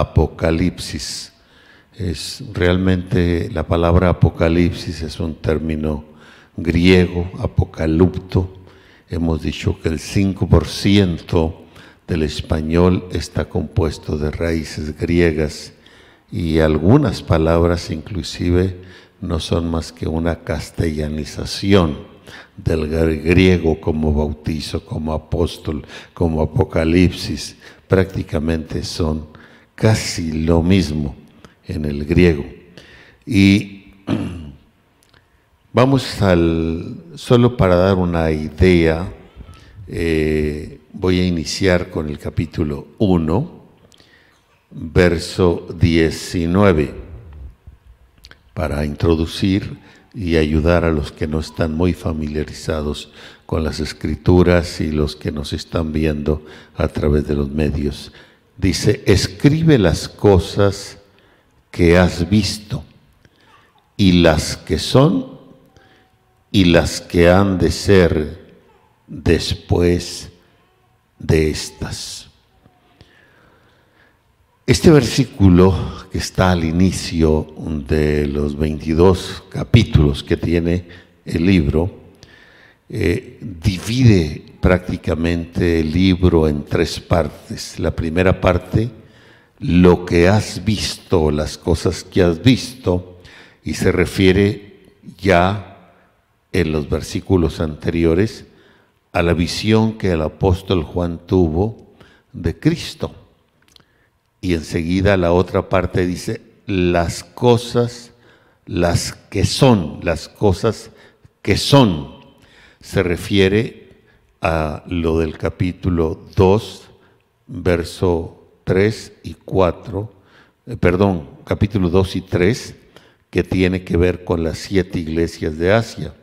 Apocalipsis. Es realmente la palabra Apocalipsis es un término griego, apocalipto. Hemos dicho que el 5% del español está compuesto de raíces griegas y algunas palabras inclusive no son más que una castellanización del griego como bautizo, como apóstol, como apocalipsis. Prácticamente son casi lo mismo en el griego. Y vamos al, solo para dar una idea, eh, voy a iniciar con el capítulo 1, verso 19, para introducir y ayudar a los que no están muy familiarizados con las escrituras y los que nos están viendo a través de los medios. Dice, escribe las cosas que has visto y las que son y las que han de ser después de estas. Este versículo que está al inicio de los 22 capítulos que tiene el libro, eh, divide prácticamente el libro en tres partes. La primera parte, lo que has visto, las cosas que has visto, y se refiere ya en los versículos anteriores a la visión que el apóstol Juan tuvo de Cristo y enseguida la otra parte dice, las cosas, las que son, las cosas que son. Se refiere a lo del capítulo 2, verso 3 y 4, eh, perdón, capítulo 2 y 3, que tiene que ver con las siete iglesias de Asia.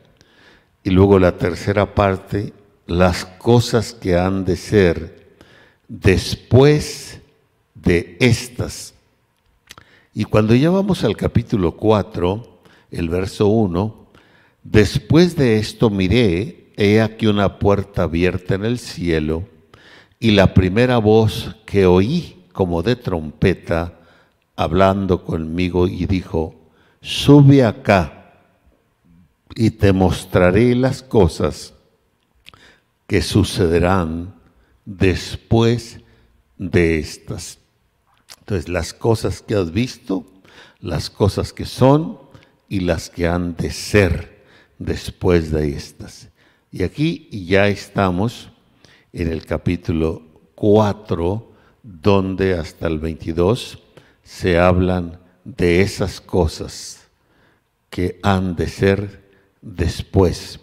Y luego la tercera parte, las cosas que han de ser después de estas. Y cuando ya vamos al capítulo 4, el verso 1, después de esto miré, he aquí una puerta abierta en el cielo, y la primera voz que oí como de trompeta, hablando conmigo, y dijo, sube acá y te mostraré las cosas que sucederán después de estas. Entonces, las cosas que has visto, las cosas que son y las que han de ser después de estas. Y aquí ya estamos en el capítulo 4, donde hasta el 22 se hablan de esas cosas que han de ser después.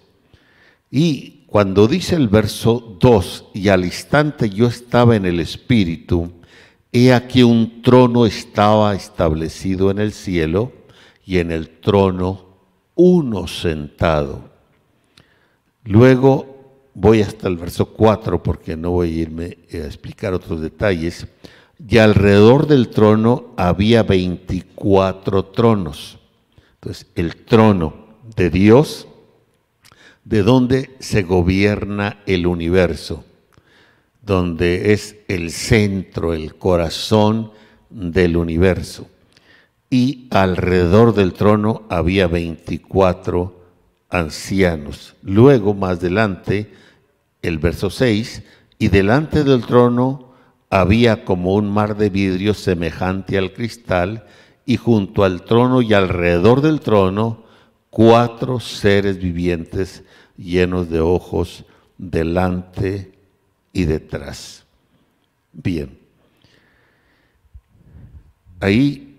Y cuando dice el verso 2, y al instante yo estaba en el Espíritu, He aquí un trono estaba establecido en el cielo y en el trono uno sentado. Luego voy hasta el verso 4 porque no voy a irme a explicar otros detalles. Y alrededor del trono había 24 tronos. Entonces, el trono de Dios, de donde se gobierna el universo donde es el centro, el corazón del universo. Y alrededor del trono había 24 ancianos. Luego, más adelante, el verso 6, y delante del trono había como un mar de vidrio semejante al cristal, y junto al trono y alrededor del trono, cuatro seres vivientes llenos de ojos delante y detrás. Bien. Ahí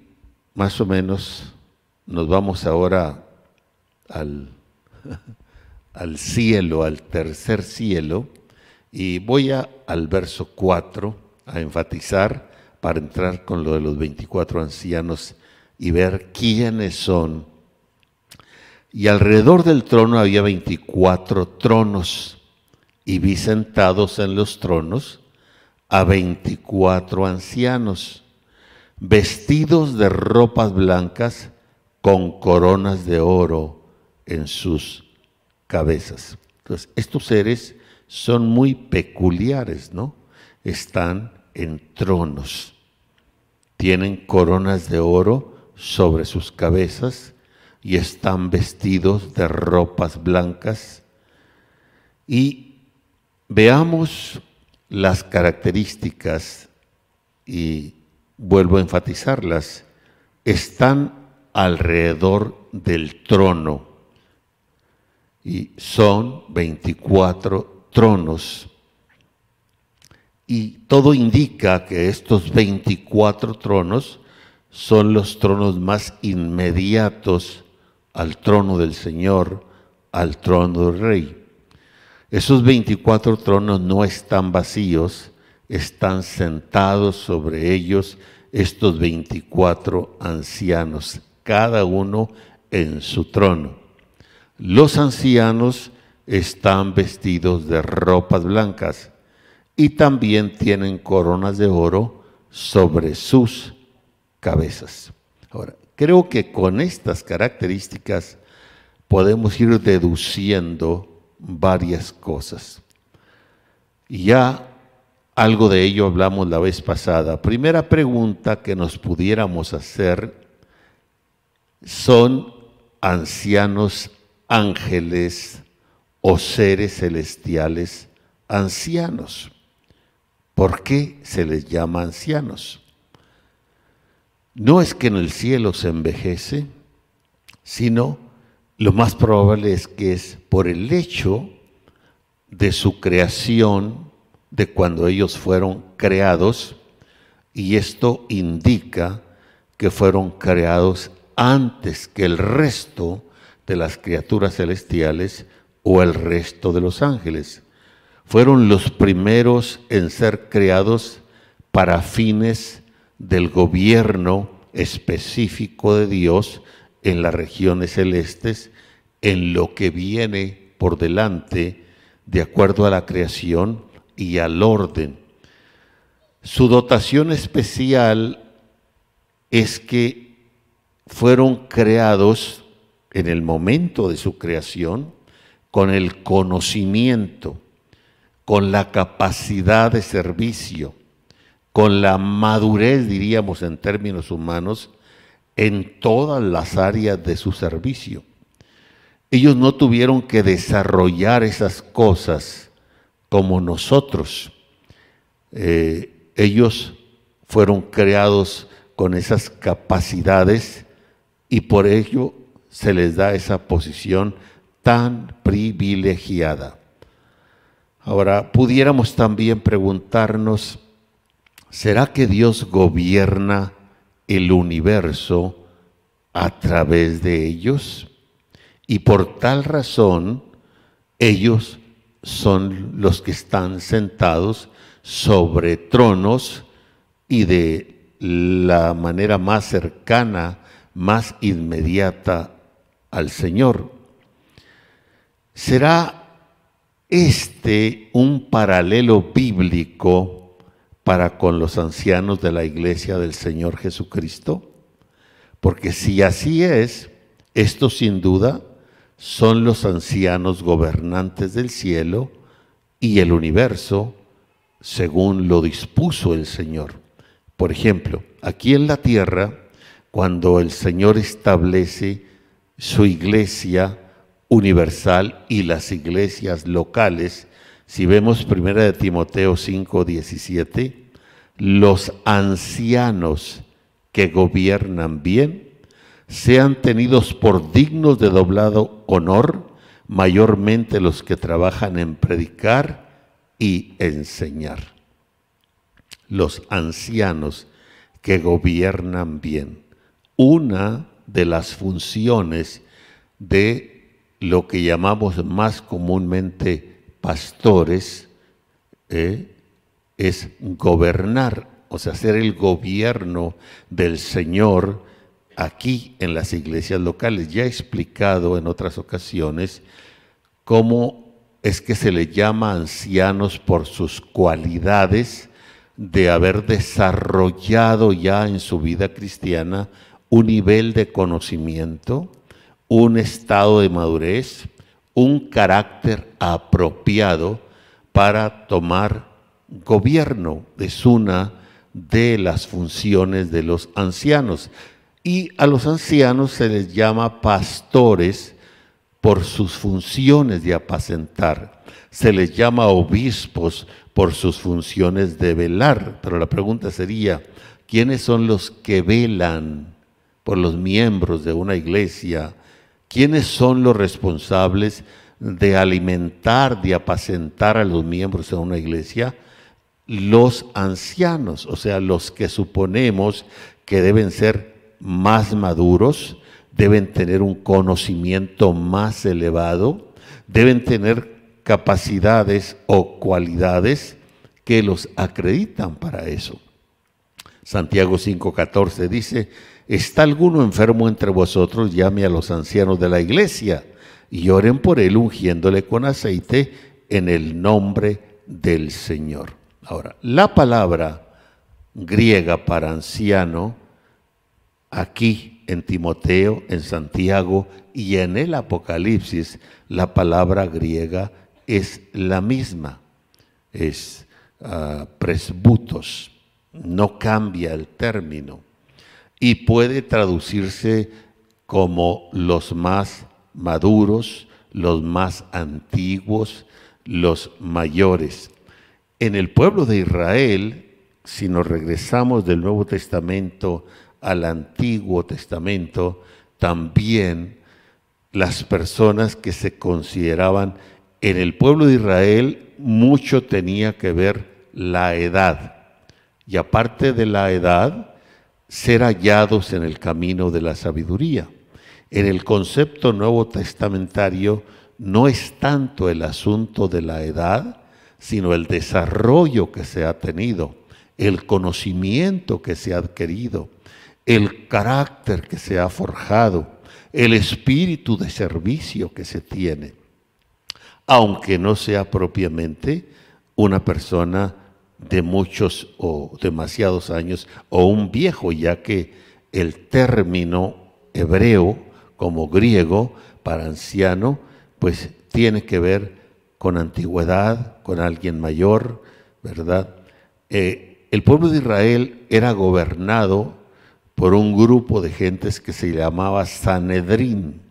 más o menos nos vamos ahora al, al cielo, al tercer cielo, y voy a, al verso 4 a enfatizar para entrar con lo de los 24 ancianos y ver quiénes son. Y alrededor del trono había 24 tronos y vi sentados en los tronos a veinticuatro ancianos, vestidos de ropas blancas con coronas de oro en sus cabezas. Entonces, estos seres son muy peculiares, ¿no? Están en tronos. tienen coronas de oro sobre sus cabezas y están vestidos de ropas blancas. Y veamos las características y vuelvo a enfatizarlas. Están alrededor del trono y son 24 tronos. Y todo indica que estos 24 tronos son los tronos más inmediatos al trono del Señor, al trono del Rey. Esos 24 tronos no están vacíos, están sentados sobre ellos estos 24 ancianos, cada uno en su trono. Los ancianos están vestidos de ropas blancas y también tienen coronas de oro sobre sus cabezas. Ahora, creo que con estas características podemos ir deduciendo varias cosas. Ya algo de ello hablamos la vez pasada. Primera pregunta que nos pudiéramos hacer, ¿son ancianos ángeles o seres celestiales ancianos. ¿Por qué se les llama ancianos? No es que en el cielo se envejece, sino lo más probable es que es por el hecho de su creación, de cuando ellos fueron creados, y esto indica que fueron creados antes que el resto de las criaturas celestiales o el resto de los ángeles. Fueron los primeros en ser creados para fines del gobierno específico de Dios en las regiones celestes, en lo que viene por delante de acuerdo a la creación y al orden. Su dotación especial es que fueron creados en el momento de su creación con el conocimiento, con la capacidad de servicio, con la madurez, diríamos en términos humanos, en todas las áreas de su servicio. Ellos no tuvieron que desarrollar esas cosas como nosotros. Eh, ellos fueron creados con esas capacidades y por ello se les da esa posición tan privilegiada. Ahora, pudiéramos también preguntarnos, ¿será que Dios gobierna el universo a través de ellos? Y por tal razón, ellos son los que están sentados sobre tronos y de la manera más cercana, más inmediata al Señor. ¿Será este un paralelo bíblico para con los ancianos de la iglesia del Señor Jesucristo? Porque si así es, estos sin duda son los ancianos gobernantes del cielo y el universo según lo dispuso el Señor. Por ejemplo, aquí en la tierra, cuando el Señor establece su iglesia universal y las iglesias locales. Si vemos primera de Timoteo 5, 17, los ancianos que gobiernan bien sean tenidos por dignos de doblado honor, mayormente los que trabajan en predicar y enseñar. Los ancianos que gobiernan bien. Una de las funciones de lo que llamamos más comúnmente pastores eh, es gobernar, o sea, ser el gobierno del Señor aquí en las iglesias locales. Ya he explicado en otras ocasiones cómo es que se le llama ancianos por sus cualidades de haber desarrollado ya en su vida cristiana un nivel de conocimiento, un estado de madurez, un carácter apropiado para tomar gobierno. Es una de las funciones de los ancianos. Y a los ancianos se les llama pastores por sus funciones de apacentar. Se les llama obispos por sus funciones de velar. Pero la pregunta sería, ¿quiénes son los que velan por los miembros de una iglesia? ¿Quiénes son los responsables de alimentar, de apacentar a los miembros de una iglesia? Los ancianos, o sea, los que suponemos que deben ser más maduros, deben tener un conocimiento más elevado, deben tener capacidades o cualidades que los acreditan para eso. Santiago 5:14 dice, ¿está alguno enfermo entre vosotros? Llame a los ancianos de la iglesia y oren por él ungiéndole con aceite en el nombre del Señor. Ahora, la palabra griega para anciano aquí en Timoteo, en Santiago y en el Apocalipsis, la palabra griega es la misma, es uh, presbutos, no cambia el término y puede traducirse como los más maduros, los más antiguos, los mayores. En el pueblo de Israel, si nos regresamos del Nuevo Testamento al Antiguo Testamento, también las personas que se consideraban en el pueblo de Israel mucho tenía que ver la edad. Y aparte de la edad, ser hallados en el camino de la sabiduría. En el concepto nuevo testamentario no es tanto el asunto de la edad, sino el desarrollo que se ha tenido, el conocimiento que se ha adquirido, el carácter que se ha forjado, el espíritu de servicio que se tiene, aunque no sea propiamente una persona de muchos o demasiados años o un viejo, ya que el término hebreo como griego para anciano, pues tiene que ver con antigüedad, con alguien mayor, ¿verdad? Eh, el pueblo de Israel era gobernado por un grupo de gentes que se llamaba Sanedrín.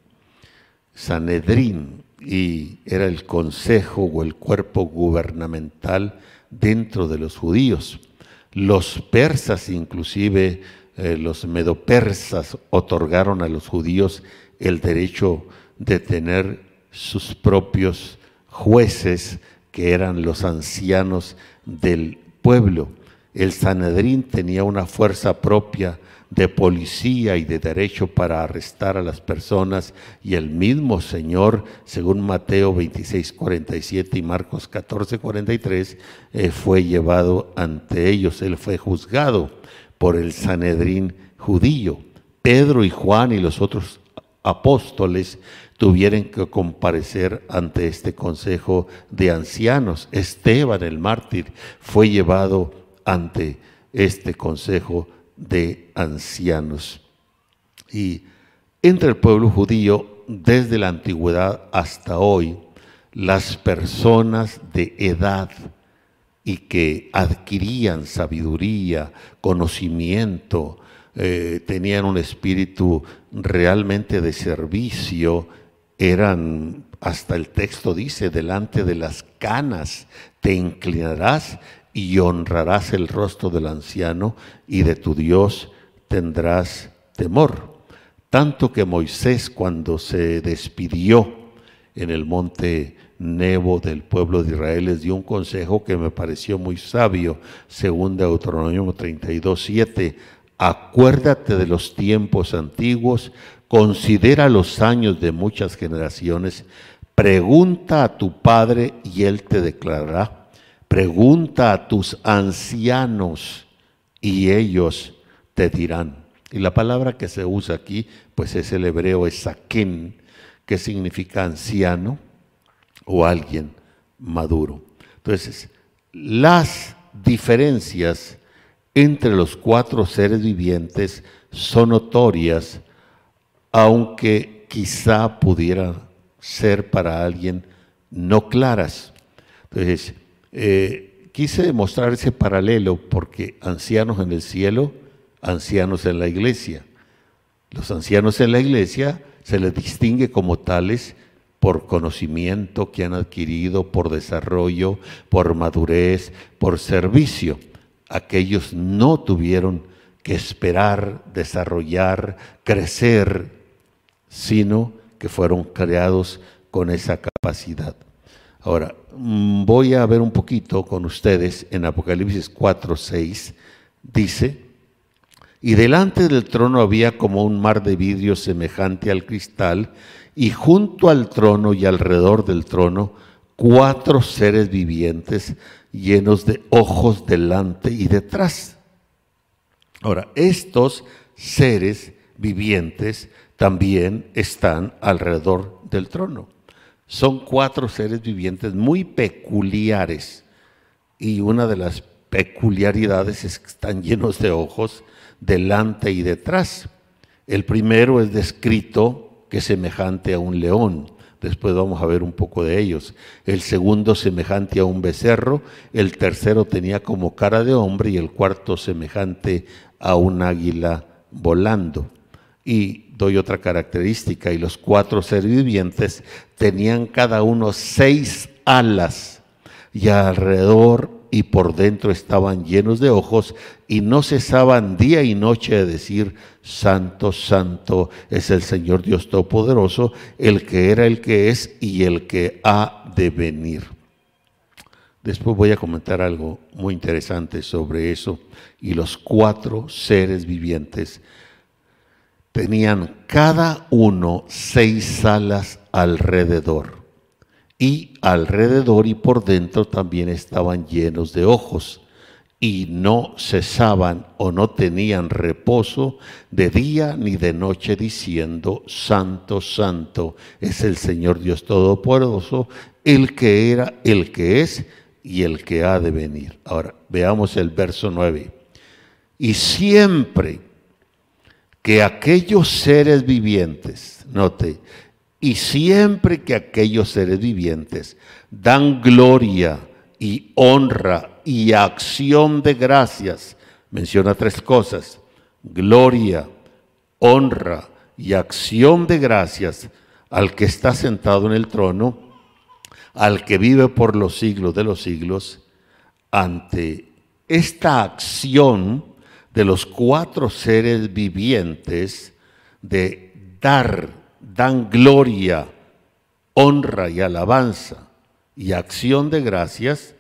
Sanedrín, y era el consejo o el cuerpo gubernamental dentro de los judíos. Los persas, inclusive eh, los medopersas, otorgaron a los judíos el derecho de tener sus propios jueces, que eran los ancianos del pueblo. El Sanedrín tenía una fuerza propia de policía y de derecho para arrestar a las personas y el mismo Señor, según Mateo 26, 47 y Marcos 14, 43, eh, fue llevado ante ellos, él fue juzgado por el Sanedrín judío. Pedro y Juan y los otros apóstoles tuvieron que comparecer ante este consejo de ancianos. Esteban el mártir fue llevado ante este consejo de ancianos. Y entre el pueblo judío, desde la antigüedad hasta hoy, las personas de edad y que adquirían sabiduría, conocimiento, eh, tenían un espíritu realmente de servicio, eran, hasta el texto dice, delante de las canas te inclinarás y honrarás el rostro del anciano y de tu Dios tendrás temor. Tanto que Moisés cuando se despidió en el monte Nebo del pueblo de Israel les dio un consejo que me pareció muy sabio, según Deuteronomio 32, 7. Acuérdate de los tiempos antiguos, considera los años de muchas generaciones, pregunta a tu padre y él te declarará Pregunta a tus ancianos y ellos te dirán. Y la palabra que se usa aquí, pues es el hebreo esaquén, que significa anciano o alguien maduro. Entonces, las diferencias entre los cuatro seres vivientes son notorias, aunque quizá pudiera ser para alguien no claras. Entonces, eh, quise mostrar ese paralelo porque ancianos en el cielo, ancianos en la iglesia. Los ancianos en la iglesia se les distingue como tales por conocimiento que han adquirido, por desarrollo, por madurez, por servicio. Aquellos no tuvieron que esperar, desarrollar, crecer, sino que fueron creados con esa capacidad. Ahora, mm, voy a ver un poquito con ustedes en Apocalipsis 4, 6, dice, y delante del trono había como un mar de vidrio semejante al cristal, y junto al trono y alrededor del trono, cuatro seres vivientes llenos de ojos delante y detrás. Ahora, estos seres vivientes también están alrededor del trono. Son cuatro seres vivientes muy peculiares y una de las peculiaridades es que están llenos de ojos delante y detrás. El primero es descrito que es semejante a un león. Después vamos a ver un poco de ellos. El segundo semejante a un becerro, el tercero tenía como cara de hombre y el cuarto semejante a un águila volando. Y doy otra característica, y los cuatro seres vivientes tenían cada uno seis alas y alrededor y por dentro estaban llenos de ojos y no cesaban día y noche de decir, Santo, Santo es el Señor Dios Todopoderoso, el que era, el que es y el que ha de venir. Después voy a comentar algo muy interesante sobre eso. Y los cuatro seres vivientes tenían cada uno seis alas alrededor y alrededor y por dentro también estaban llenos de ojos y no cesaban o no tenían reposo de día ni de noche diciendo, Santo, Santo es el Señor Dios Todopoderoso, el que era, el que es y el que ha de venir. Ahora, veamos el verso 9. Y siempre que aquellos seres vivientes, note, y siempre que aquellos seres vivientes dan gloria y honra y acción de gracias, menciona tres cosas, gloria, honra y acción de gracias al que está sentado en el trono, al que vive por los siglos de los siglos, ante esta acción de los cuatro seres vivientes de dar dan gloria, honra y alabanza y acción de gracias,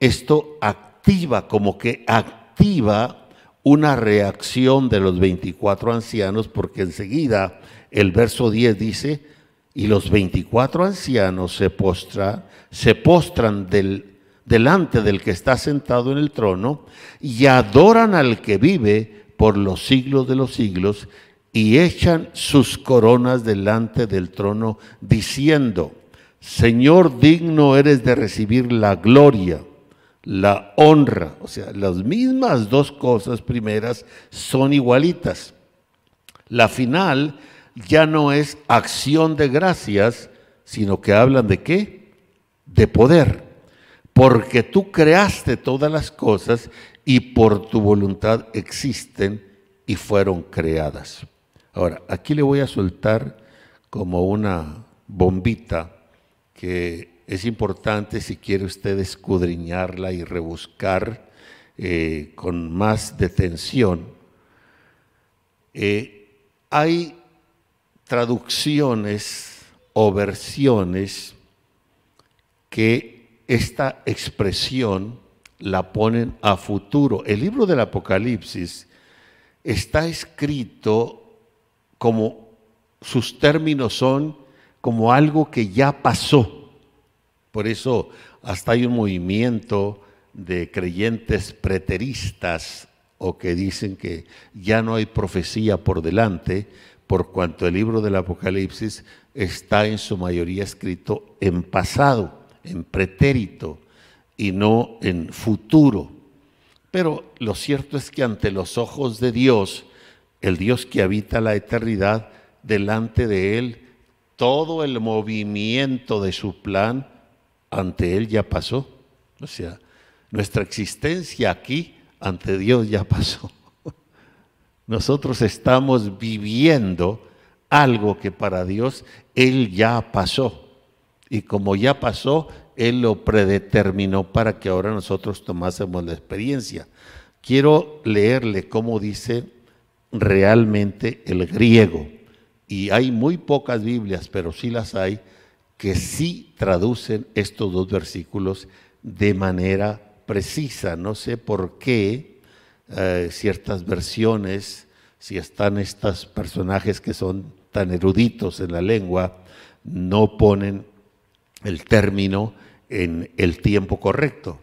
esto activa, como que activa una reacción de los 24 ancianos, porque enseguida el verso 10 dice, y los 24 ancianos se, postra, se postran del, delante del que está sentado en el trono y adoran al que vive por los siglos de los siglos y echan sus coronas delante del trono, diciendo, Señor, digno eres de recibir la gloria, la honra. O sea, las mismas dos cosas primeras son igualitas. La final ya no es acción de gracias, sino que hablan de qué? De poder. Porque tú creaste todas las cosas y por tu voluntad existen y fueron creadas. Ahora, aquí le voy a soltar como una bombita que es importante si quiere usted escudriñarla y rebuscar eh, con más detención. Eh, hay traducciones o versiones que esta expresión la ponen a futuro. El libro del Apocalipsis está escrito como sus términos son como algo que ya pasó. Por eso hasta hay un movimiento de creyentes preteristas o que dicen que ya no hay profecía por delante, por cuanto el libro del Apocalipsis está en su mayoría escrito en pasado, en pretérito y no en futuro. Pero lo cierto es que ante los ojos de Dios, el Dios que habita la eternidad, delante de Él, todo el movimiento de su plan ante Él ya pasó. O sea, Nuestra existencia aquí ante Dios ya pasó. Nosotros estamos viviendo algo que para Dios Él ya pasó. Y como ya pasó, Él lo predeterminó para que ahora nosotros tomásemos la experiencia. Quiero leerle cómo dice realmente el griego. Y hay muy pocas Biblias, pero sí las hay, que sí traducen estos dos versículos de manera precisa. No sé por qué eh, ciertas versiones, si están estos personajes que son tan eruditos en la lengua, no ponen el término en el tiempo correcto.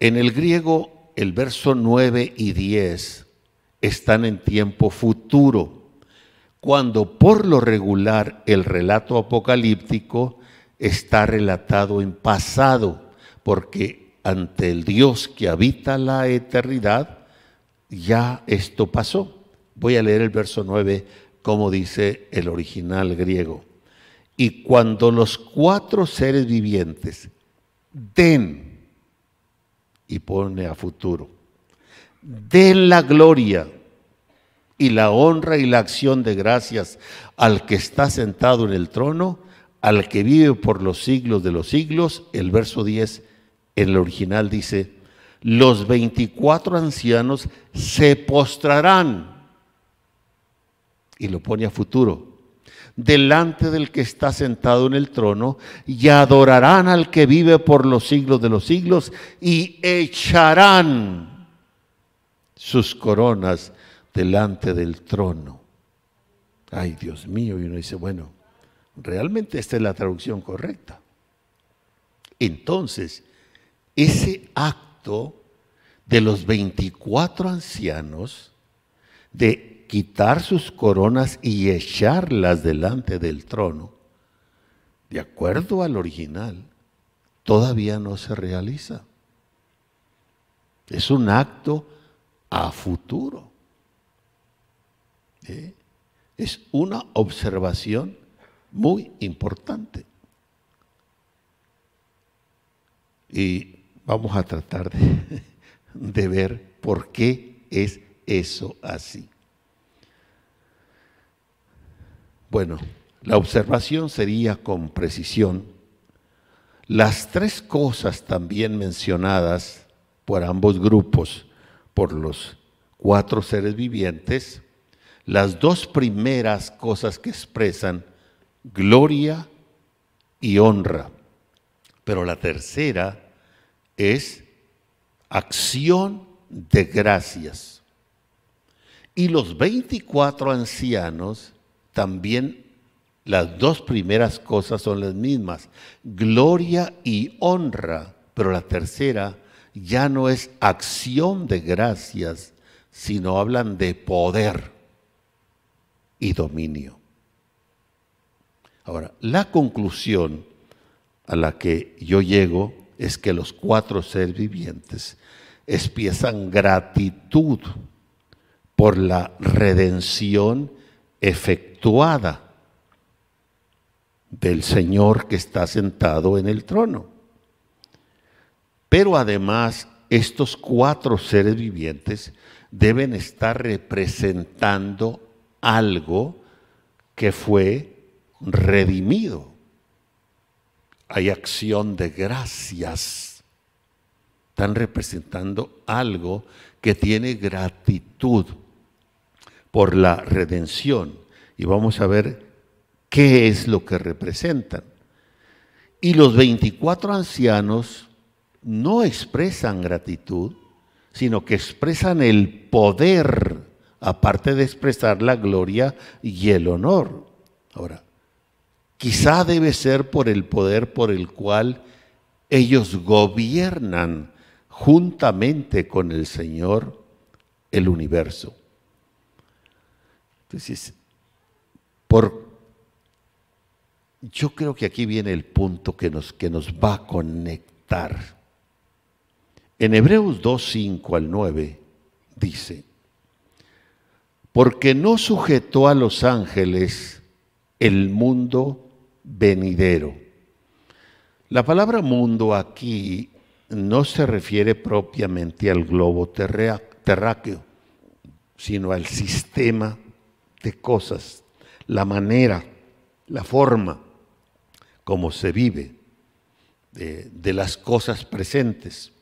En el griego, el verso 9 y 10 están en tiempo futuro, cuando por lo regular el relato apocalíptico está relatado en pasado, porque ante el Dios que habita la eternidad, ya esto pasó. Voy a leer el verso 9 como dice el original griego. Y cuando los cuatro seres vivientes den, y pone a futuro, den la gloria y la honra y la acción de gracias al que está sentado en el trono, al que vive por los siglos de los siglos, el verso 10 en el original dice, los 24 ancianos se postrarán y lo pone a futuro, delante del que está sentado en el trono, y adorarán al que vive por los siglos de los siglos, y echarán sus coronas delante del trono. Ay, Dios mío, y uno dice, bueno, realmente esta es la traducción correcta. Entonces, ese acto de los 24 ancianos de quitar sus coronas y echarlas delante del trono, de acuerdo al original, todavía no se realiza. Es un acto a futuro. Es una observación muy importante. Y vamos a tratar de ver por qué es eso así. Bueno, la observación sería con precisión. Las tres cosas también mencionadas por ambos grupos, por los cuatro seres vivientes, las dos primeras cosas que expresan gloria y honra, pero la tercera es acción de gracias. Y los 24 ancianos también las dos primeras cosas son las mismas, gloria y honra, pero la tercera ya no es acción de gracias, sino hablan de poder y dominio. Ahora, la conclusión a la que yo llego es que los cuatro seres vivientes expresan gratitud por la redención efectuada del Señor que está sentado en el trono. Pero además, estos cuatro seres vivientes deben estar representando algo que fue redimido. Hay acción de gracias. Están representando algo que tiene gratitud por la redención. Y vamos a ver qué es lo que representan. Y los 24 ancianos no expresan gratitud, sino que expresan el poder, aparte de expresar la gloria y el honor. Ahora, quizá debe ser por el poder por el cual ellos gobiernan juntamente con el Señor el universo. Entonces, por, yo creo que aquí viene el punto que nos, que nos va a conectar. En Hebreos 2, 5 al 9 dice, porque no sujetó a los ángeles el mundo venidero. La palabra mundo aquí no se refiere propiamente al globo terráqueo, sino al sistema de cosas, la manera, la forma como se vive de, de las cosas presentes.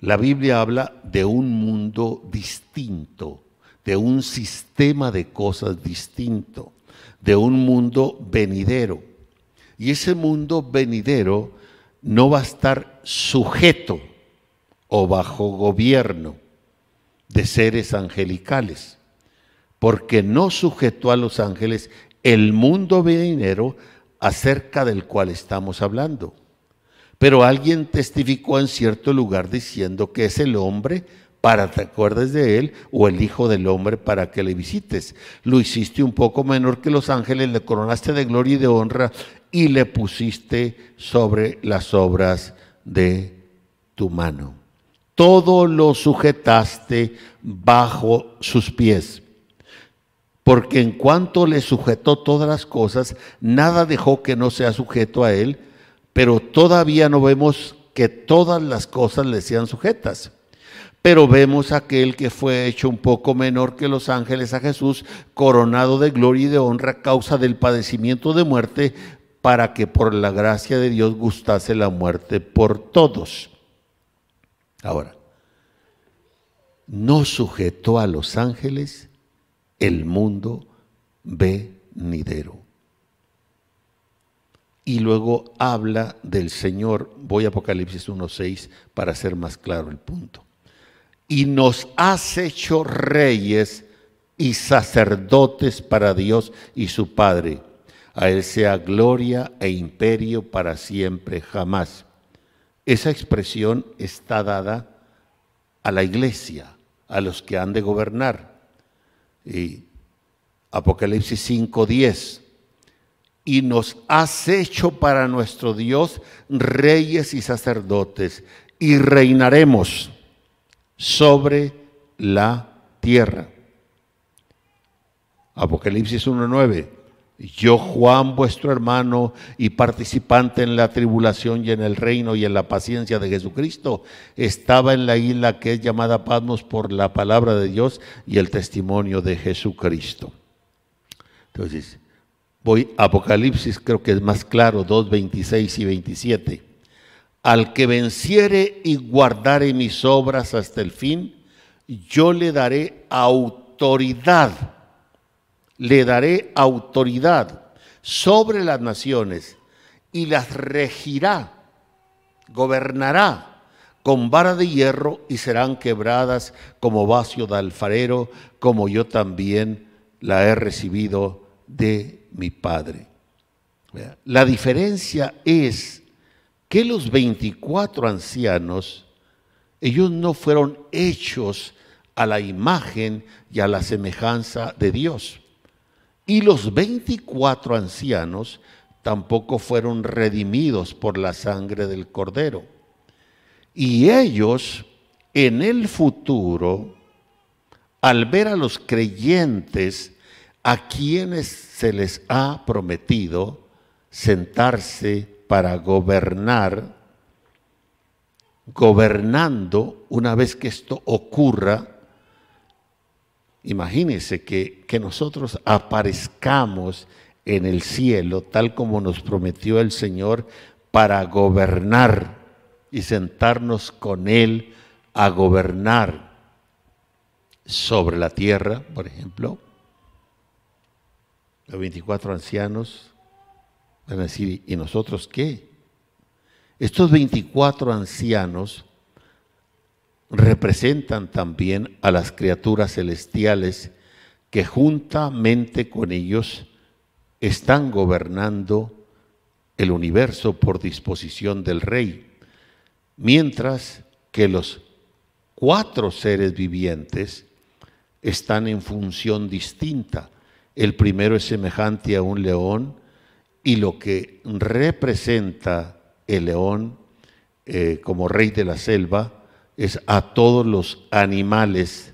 La Biblia habla de un mundo distinto, de un sistema de cosas distinto, de un mundo venidero. Y ese mundo venidero no va a estar sujeto o bajo gobierno de seres angelicales, porque no sujetó a los ángeles el mundo venidero acerca del cual estamos hablando. Pero alguien testificó en cierto lugar diciendo que es el hombre para te acuerdes de él, o el Hijo del Hombre para que le visites. Lo hiciste un poco menor que los ángeles, le coronaste de gloria y de honra y le pusiste sobre las obras de tu mano. Todo lo sujetaste bajo sus pies. Porque en cuanto le sujetó todas las cosas, nada dejó que no sea sujeto a él, pero todavía no vemos que todas las cosas le sean sujetas. Pero vemos aquel que fue hecho un poco menor que los ángeles a Jesús, coronado de gloria y de honra a causa del padecimiento de muerte, para que por la gracia de Dios gustase la muerte por todos. Ahora, no sujetó a los ángeles el mundo venidero. Y luego habla del Señor, voy a Apocalipsis 1.6 para hacer más claro el punto. Y nos has hecho reyes y sacerdotes para Dios y su Padre a Él sea gloria e imperio para siempre, jamás. Esa expresión está dada a la iglesia, a los que han de gobernar. Y Apocalipsis 5:10. Y nos has hecho para nuestro Dios reyes y sacerdotes, y reinaremos sobre la tierra. Apocalipsis 1:9 yo, Juan, vuestro hermano y participante en la tribulación y en el reino y en la paciencia de Jesucristo, estaba en la isla que es llamada Patmos por la palabra de Dios y el testimonio de Jesucristo. Entonces, voy a Apocalipsis, creo que es más claro, 2, 26 y 27. Al que venciere y guardare mis obras hasta el fin, yo le daré autoridad le daré autoridad sobre las naciones y las regirá, gobernará con vara de hierro y serán quebradas como vacio de alfarero, como yo también la he recibido de mi Padre. La diferencia es que los 24 ancianos, ellos no fueron hechos a la imagen y a la semejanza de Dios. Y los 24 ancianos tampoco fueron redimidos por la sangre del cordero. Y ellos en el futuro, al ver a los creyentes a quienes se les ha prometido sentarse para gobernar, gobernando, una vez que esto ocurra, Imagínense que, que nosotros aparezcamos en el cielo tal como nos prometió el Señor para gobernar y sentarnos con Él a gobernar sobre la tierra, por ejemplo. Los 24 ancianos van a decir, ¿y nosotros qué? Estos 24 ancianos representan también a las criaturas celestiales que juntamente con ellos están gobernando el universo por disposición del rey, mientras que los cuatro seres vivientes están en función distinta. El primero es semejante a un león y lo que representa el león eh, como rey de la selva es a todos los animales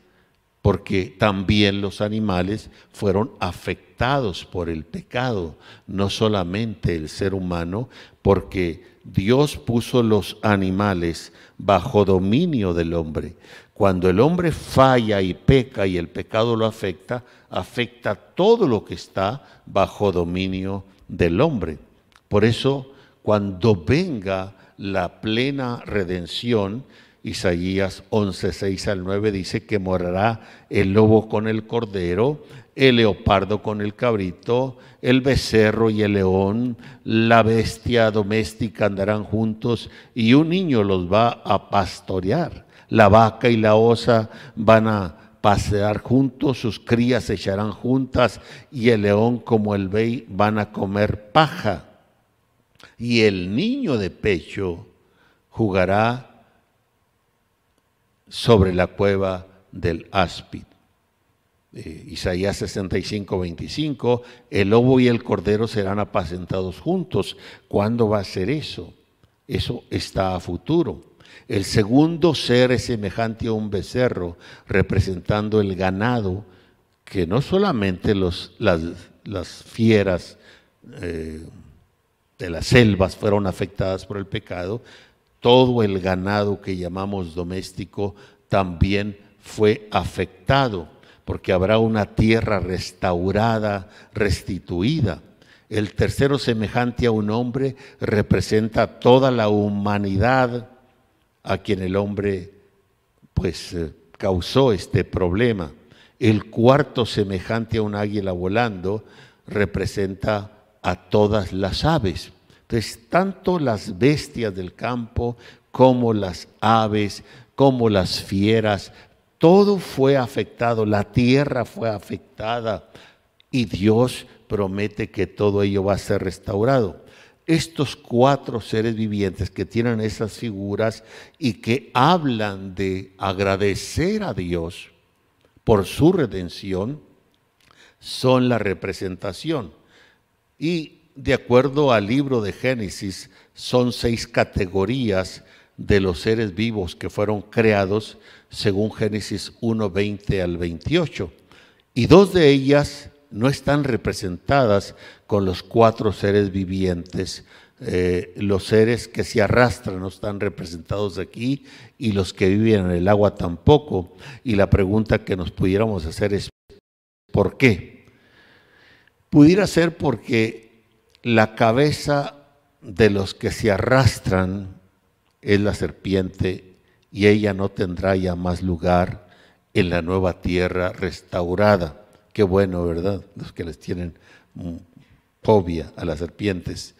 porque también los animales fueron afectados por el pecado, no solamente el ser humano, porque Dios puso los animales bajo dominio del hombre. Cuando el hombre falla y peca y el pecado lo afecta, afecta todo lo que está bajo dominio del hombre. Por eso, cuando venga la plena redención, Isaías 11, 6 al 9 dice que morará el lobo con el cordero, el leopardo con el cabrito, el becerro y el león, la bestia doméstica andarán juntos y un niño los va a pastorear. La vaca y la osa van a pasear juntos, sus crías se echarán juntas y el león como el buey van a comer paja. Y el niño de pecho jugará sobre la cueva del áspid. Eh, Isaías 65, 25, el lobo y el cordero serán apacentados juntos. ¿Cuándo va a ser eso? Eso está a futuro. El segundo ser es semejante a un becerro, representando el ganado, que no solamente los, las, fieras eh, de las selvas fueron afectadas por el pecado, todo el ganado que llamamos doméstico también fue afectado porque habrá una tierra restaurada, restituida. El tercero, semejante a un hombre, representa toda la humanidad a quien el hombre pues eh, causó este problema. El cuarto, semejante a un águila volando, representa a todas las aves. Tanto las bestias del campo como las aves, como las fieras, todo fue afectado, la tierra fue afectada y Dios promete que todo ello va a ser restaurado. Estos cuatro seres vivientes que tienen esas figuras y que hablan de agradecer a Dios por su redención, son la representación. Y de acuerdo al libro de Génesis, son seis categorías de los seres vivos que fueron creados según Génesis 1, 20 al 28. Y dos de ellas no están representadas con los cuatro seres vivientes. Eh, los seres que se arrastran no están representados aquí y los que viven en el agua tampoco. Y la pregunta que nos pudiéramos hacer es, ¿por qué? Pudiera ser porque la cabeza de los que se arrastran es la serpiente y ella no tendrá ya más lugar en la nueva tierra restaurada. Qué bueno, ¿verdad? Los que les tienen fobia a las serpientes.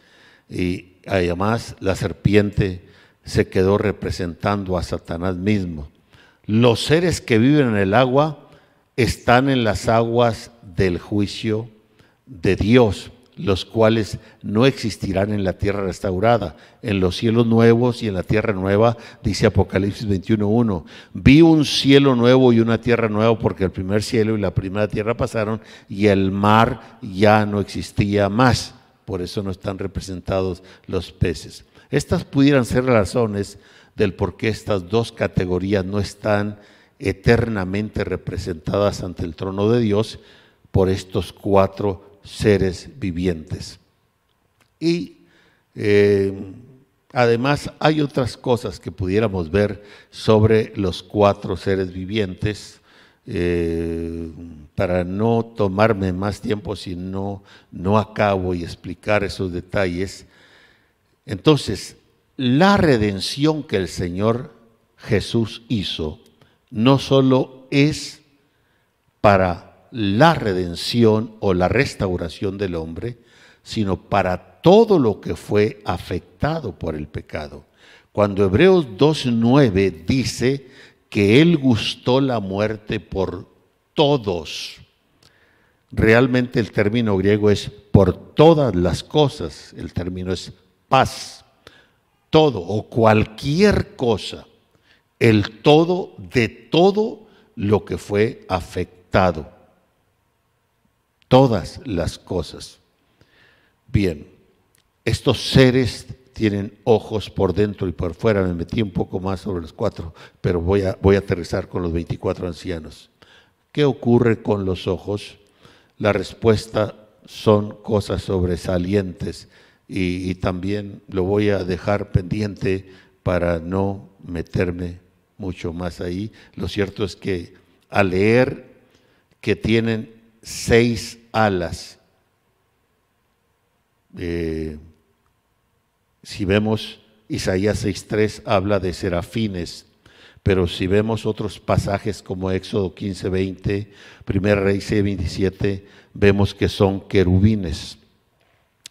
Y además la serpiente se quedó representando a Satanás mismo. Los seres que viven en el agua están en las aguas del juicio de Dios los cuales no existirán en la tierra restaurada, en los cielos nuevos y en la tierra nueva, dice Apocalipsis 21.1. Vi un cielo nuevo y una tierra nueva porque el primer cielo y la primera tierra pasaron y el mar ya no existía más. Por eso no están representados los peces. Estas pudieran ser razones del por qué estas dos categorías no están eternamente representadas ante el trono de Dios por estos cuatro seres vivientes. Y eh, además hay otras cosas que pudiéramos ver sobre los cuatro seres vivientes. Eh, para no tomarme más tiempo si no, no acabo y explicar esos detalles. Entonces, la redención que el Señor Jesús hizo no solo es para la redención o la restauración del hombre, sino para todo lo que fue afectado por el pecado. Cuando Hebreos 2.9 dice que Él gustó la muerte por todos, realmente el término griego es por todas las cosas, el término es paz, todo o cualquier cosa, el todo de todo lo que fue afectado todas las cosas. Bien, estos seres tienen ojos por dentro y por fuera. Me metí un poco más sobre los cuatro, pero voy a, voy a aterrizar con los 24 ancianos. ¿Qué ocurre con los ojos? La respuesta son cosas sobresalientes y, y también lo voy a dejar pendiente para no meterme mucho más ahí. Lo cierto es que al leer que tienen seis alas, eh, si vemos Isaías 6.3 habla de serafines, pero si vemos otros pasajes como Éxodo 15.20, 1 Rey 6.27, vemos que son querubines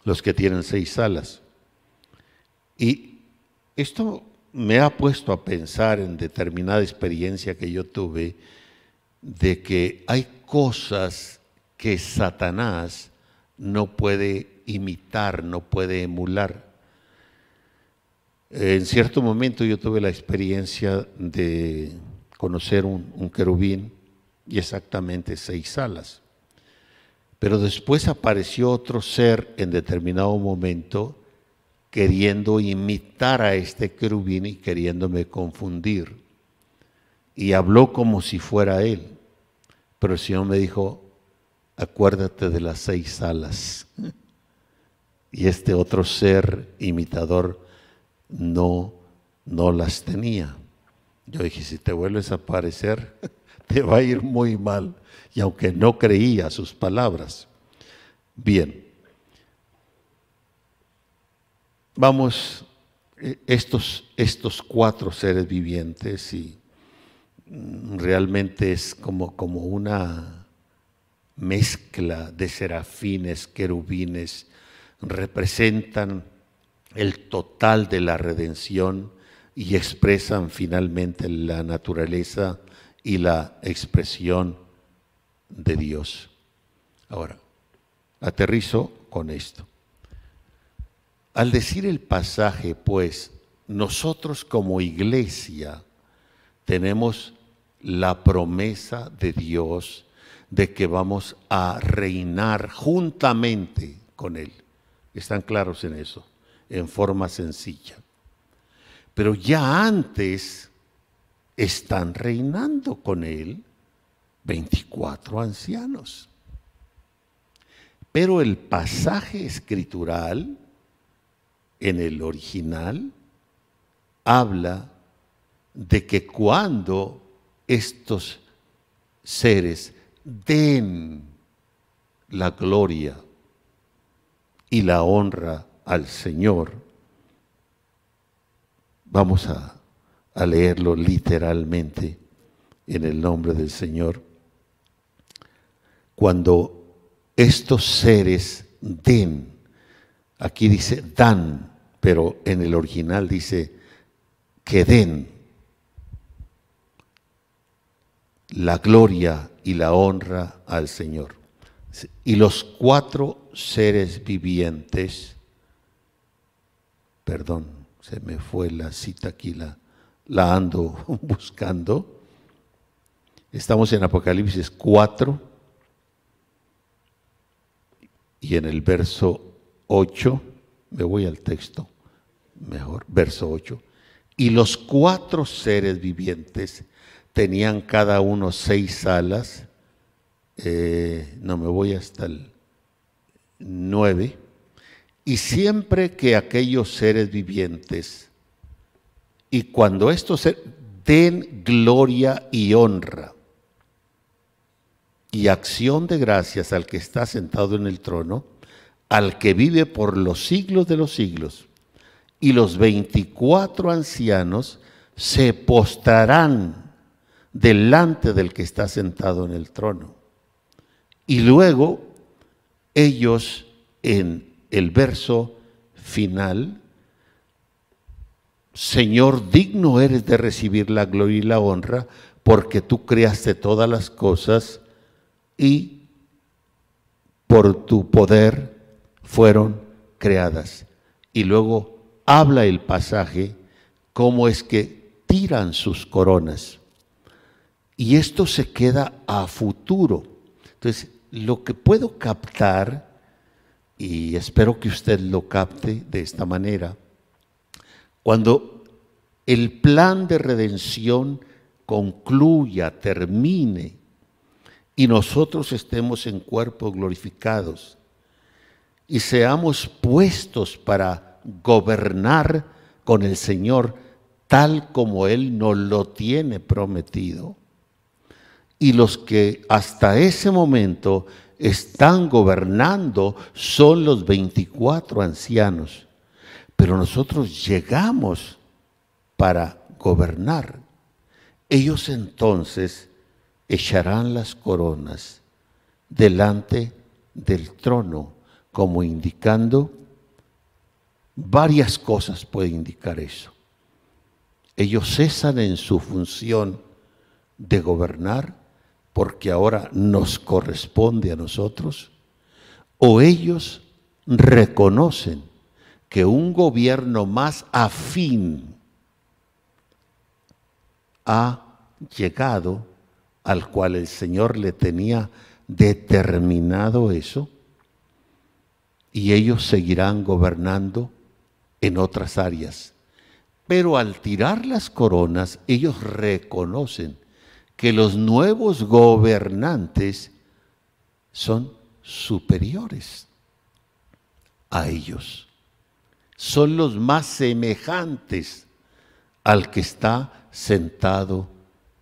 los que tienen seis alas. Y esto me ha puesto a pensar en determinada experiencia que yo tuve de que hay cosas que Satanás no puede imitar, no puede emular. En cierto momento yo tuve la experiencia de conocer un, querubín y exactamente seis alas. Pero después apareció otro ser en determinado momento queriendo imitar a este querubín y queriéndome confundir. Y habló como si fuera él. Pero el Señor me dijo, acuérdate de las seis alas. Y este otro ser imitador no, no las tenía. Yo dije, si te vuelves a aparecer, te va a ir muy mal. Y aunque no creía sus palabras. Bien, vamos, eh, estos, estos cuatro seres vivientes y mm, realmente es como, como una mezcla de serafines, querubines, representan el total de la redención y expresan finalmente la naturaleza y la expresión de Dios. Ahora, aterrizo con esto. Al decir el pasaje, pues, nosotros como iglesia tenemos la promesa de Dios de que vamos a reinar juntamente con Él. Están claros en eso, en forma sencilla. Pero ya antes están reinando con Él 24 ancianos. Pero el pasaje escritural en el original habla de que cuando estos seres den la gloria y la honra al Señor, vamos a, a leerlo literalmente en el nombre del Señor, cuando estos seres den, aquí dice dan, pero en el original dice que den la gloria y la honra al Señor. Y los cuatro seres vivientes, perdón, se me fue la cita aquí, la, la ando buscando. Estamos en Apocalipsis 4 y en el verso 8, me voy al texto mejor, verso 8. Y los cuatro seres vivientes tenían cada uno seis alas, eh, no me voy hasta el 9, y siempre que aquellos seres vivientes, y cuando estos den gloria y honra y acción de gracias al que está sentado en el trono, al que vive por los siglos de los siglos, y los veinticuatro ancianos se postrarán delante del que está sentado en el trono. Y luego ellos en el verso final, Señor, digno eres de recibir la gloria y la honra, porque tú creaste todas las cosas y por tu poder fueron creadas. Y luego habla el pasaje cómo es que tiran sus coronas. Y esto se queda a futuro. Entonces, lo que puedo captar, y espero que usted lo capte de esta manera, cuando el plan de redención concluya, termine, y nosotros estemos en cuerpos glorificados y seamos puestos para gobernar con el Señor tal como Él nos lo tiene prometido. Y los que hasta ese momento están gobernando son los 24 ancianos. Pero nosotros llegamos para gobernar. Ellos entonces echarán las coronas delante del trono, como indicando, varias cosas puede indicar eso. Ellos cesan en su función de gobernar porque ahora nos corresponde a nosotros, o ellos reconocen que un gobierno más afín ha llegado al cual el Señor le tenía determinado eso, y ellos seguirán gobernando en otras áreas. Pero al tirar las coronas, ellos reconocen que los nuevos gobernantes son superiores a ellos. Son los más semejantes al que está sentado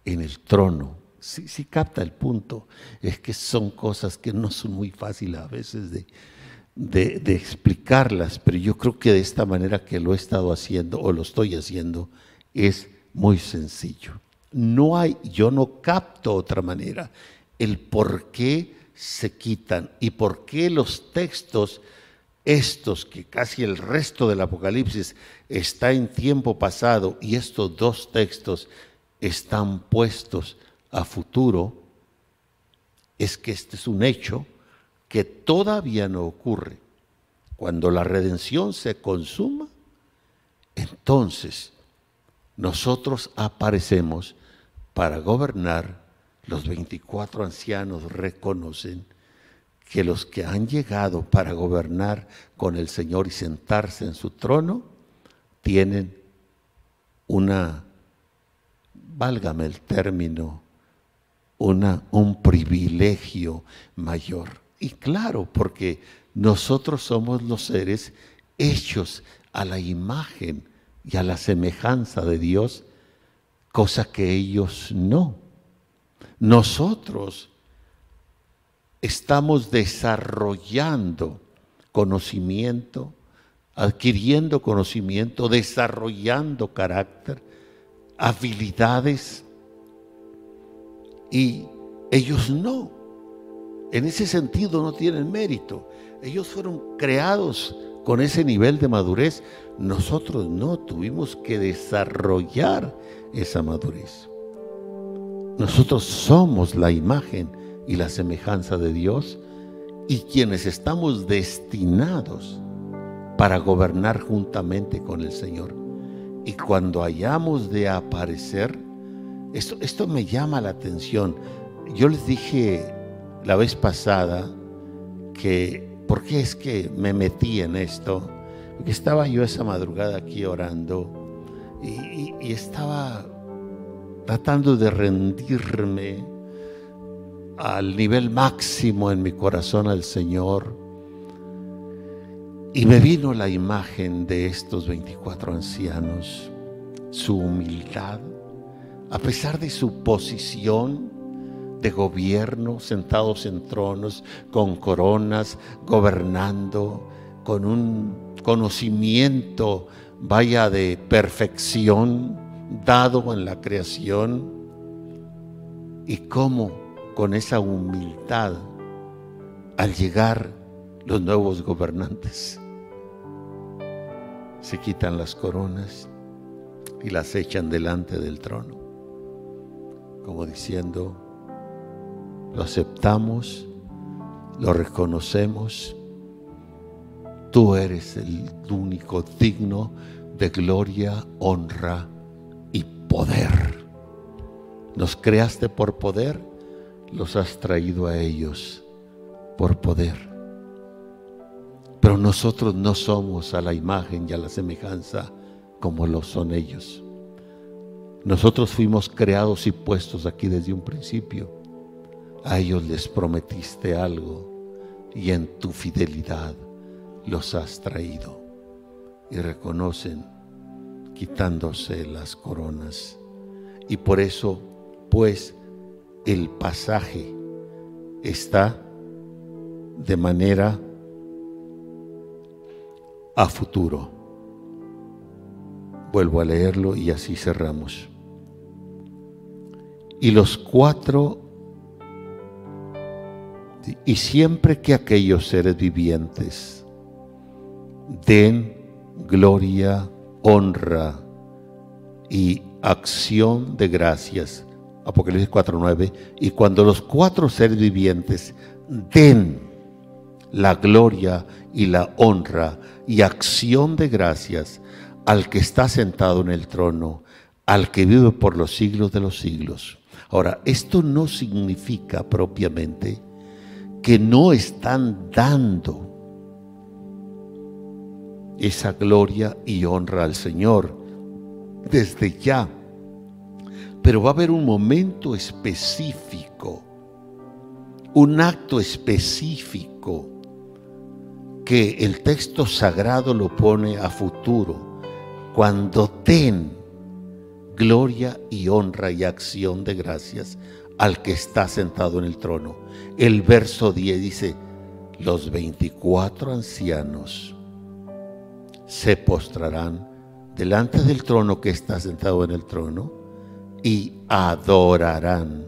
en el trono. Si sí, capta el punto. Es que son cosas que no son muy fáciles a veces de, explicarlas, pero yo creo que de esta manera que lo he estado haciendo o lo estoy haciendo es muy sencillo. No hay, yo no capto otra manera el por qué se quitan y por qué los textos estos que casi el resto del Apocalipsis está en tiempo pasado y estos dos textos están puestos a futuro, es que este es un hecho que todavía no ocurre. Cuando la redención se consuma, entonces nosotros aparecemos para gobernar. Los 24 ancianos reconocen que los que han llegado para gobernar con el Señor y sentarse en su trono tienen una, válgame el término, una, un privilegio mayor. Y claro, porque nosotros somos los seres hechos a la imagen y a la semejanza de Dios, cosa que ellos no. Nosotros estamos desarrollando conocimiento, adquiriendo conocimiento, desarrollando carácter, habilidades, y ellos no. En ese sentido no tienen mérito. Ellos fueron creados con ese nivel de madurez. Nosotros no, tuvimos que desarrollar esa madurez. Nosotros somos la imagen y la semejanza de Dios y quienes estamos destinados para gobernar juntamente con el Señor. Y cuando hayamos de aparecer, esto, esto me llama la atención. Yo les dije la vez pasada que, ¿por qué es que me metí en esto? Porque estaba yo esa madrugada aquí orando y, estaba tratando de rendirme al nivel máximo en mi corazón al Señor. Y me vino la imagen de estos 24 ancianos, su humildad, a pesar de su posición, de gobierno, sentados en tronos, con coronas, gobernando, con un conocimiento, vaya de perfección, dado en la creación, y cómo con esa humildad, al llegar los nuevos gobernantes, se quitan las coronas y las echan delante del trono, como diciendo, lo aceptamos, lo reconocemos. Tú eres el único digno de gloria, honra y poder. Nos creaste por poder, los has traído a ellos por poder. Pero nosotros no somos a la imagen y a la semejanza como lo son ellos. Nosotros fuimos creados y puestos aquí desde un principio a ellos les prometiste algo y en tu fidelidad los has traído. Y reconocen quitándose las coronas. Y por eso, pues, el pasaje está de manera a futuro. Vuelvo a leerlo y así cerramos. Y los cuatro, y siempre que aquellos seres vivientes den gloria, honra y acción de gracias, Apocalipsis 4.9, y cuando los cuatro seres vivientes den la gloria y la honra y acción de gracias al que está sentado en el trono, al que vive por los siglos de los siglos. Ahora, esto no significa propiamente que no están dando esa gloria y honra al Señor desde ya pero va a haber un momento específico, un acto específico que el texto sagrado lo pone a futuro, cuando ten gloria y honra y acción de gracias al que está sentado en el trono. El verso 10 dice, los 24 ancianos se postrarán delante del trono que está sentado en el trono y adorarán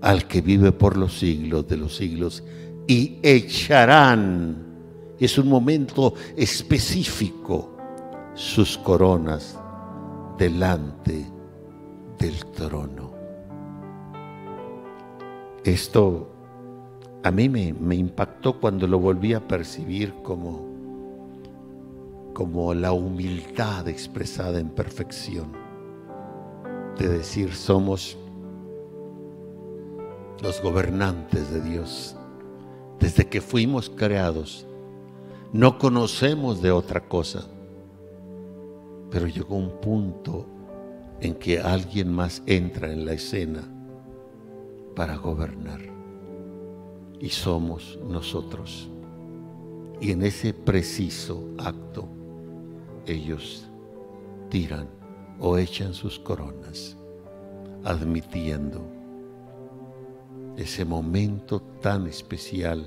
al que vive por los siglos de los siglos y echarán, es un momento específico, sus coronas delante del trono. Esto a mí me, me, impactó cuando lo volví a percibir como, como la humildad expresada en perfección de decir somos los gobernantes de Dios. Desde que fuimos creados, no conocemos de otra cosa. Pero llegó un punto en que alguien más entra en la escena para gobernar. Y somos nosotros. Y en ese preciso acto, ellos tiran o echan sus coronas, admitiendo ese momento tan especial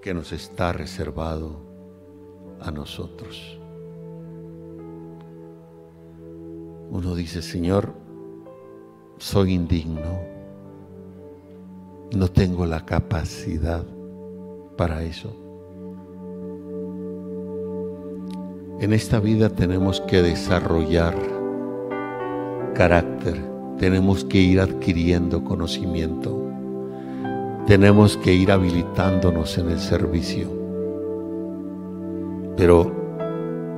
que nos está reservado a nosotros. Uno dice, Señor, soy indigno, no tengo la capacidad para eso. En esta vida tenemos que desarrollar carácter, tenemos que ir adquiriendo conocimiento, tenemos que ir habilitándonos en el servicio. Pero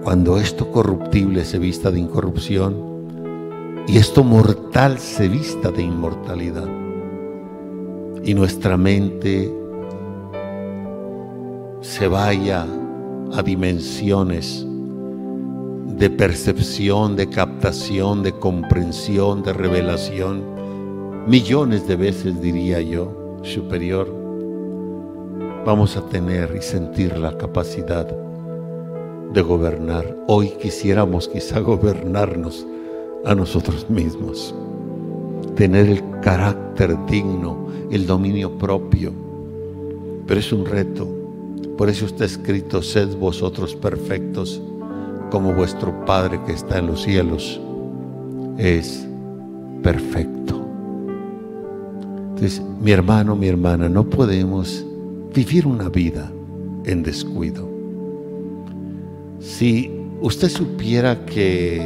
cuando esto corruptible se vista de incorrupción y esto mortal se vista de inmortalidad, y nuestra mente se vaya a dimensiones de percepción, de captación, de comprensión, de revelación, millones de veces diría yo, superior, vamos a tener y sentir la capacidad de gobernar. Hoy quisiéramos quizá gobernarnos a nosotros mismos, tener el carácter digno, el dominio propio, pero es un reto. Por eso está escrito, sed vosotros perfectos como vuestro Padre que está en los cielos es perfecto. Entonces, mi hermano, mi hermana, no podemos vivir una vida en descuido. Si usted supiera que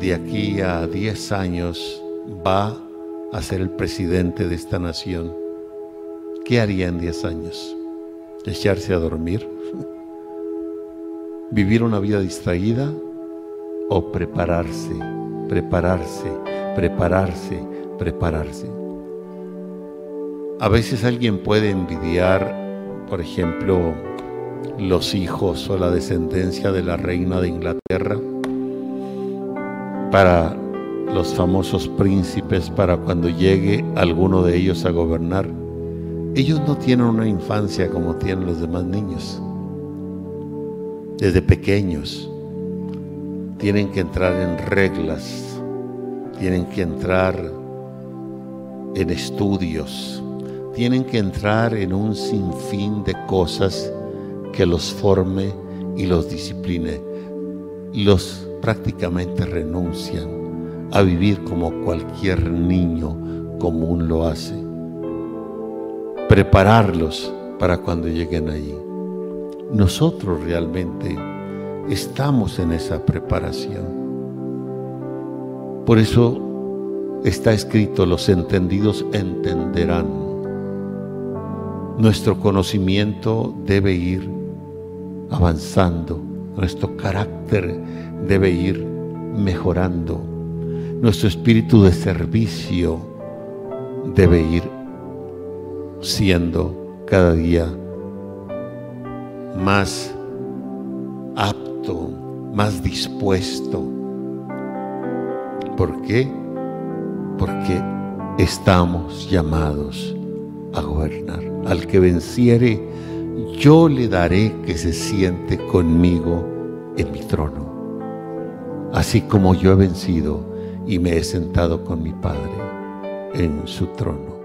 de aquí a 10 años va a ser el presidente de esta nación, ¿qué haría en 10 años? ¿Echarse a dormir? Vivir una vida distraída o prepararse, prepararse, prepararse, prepararse. A veces alguien puede envidiar, por ejemplo, los hijos o la descendencia de la reina de Inglaterra para los famosos príncipes para cuando llegue alguno de ellos a gobernar. ellos no tienen una infancia como tienen los demás niños. Desde pequeños tienen que entrar en reglas, tienen que entrar en estudios, tienen que entrar en un sinfín de cosas que los forme y los discipline. Los prácticamente renuncian a vivir como cualquier niño común lo hace. Prepararlos para cuando lleguen allí. Nosotros realmente estamos en esa preparación. Por eso está escrito, los entendidos entenderán. Nuestro conocimiento debe ir avanzando, nuestro carácter debe ir mejorando, nuestro espíritu de servicio debe ir siendo cada día más apto, más dispuesto. ¿Por qué? Porque estamos llamados a gobernar. Al que venciere, yo le daré que se siente conmigo en mi trono, así como yo he vencido y me he sentado con mi Padre en su trono.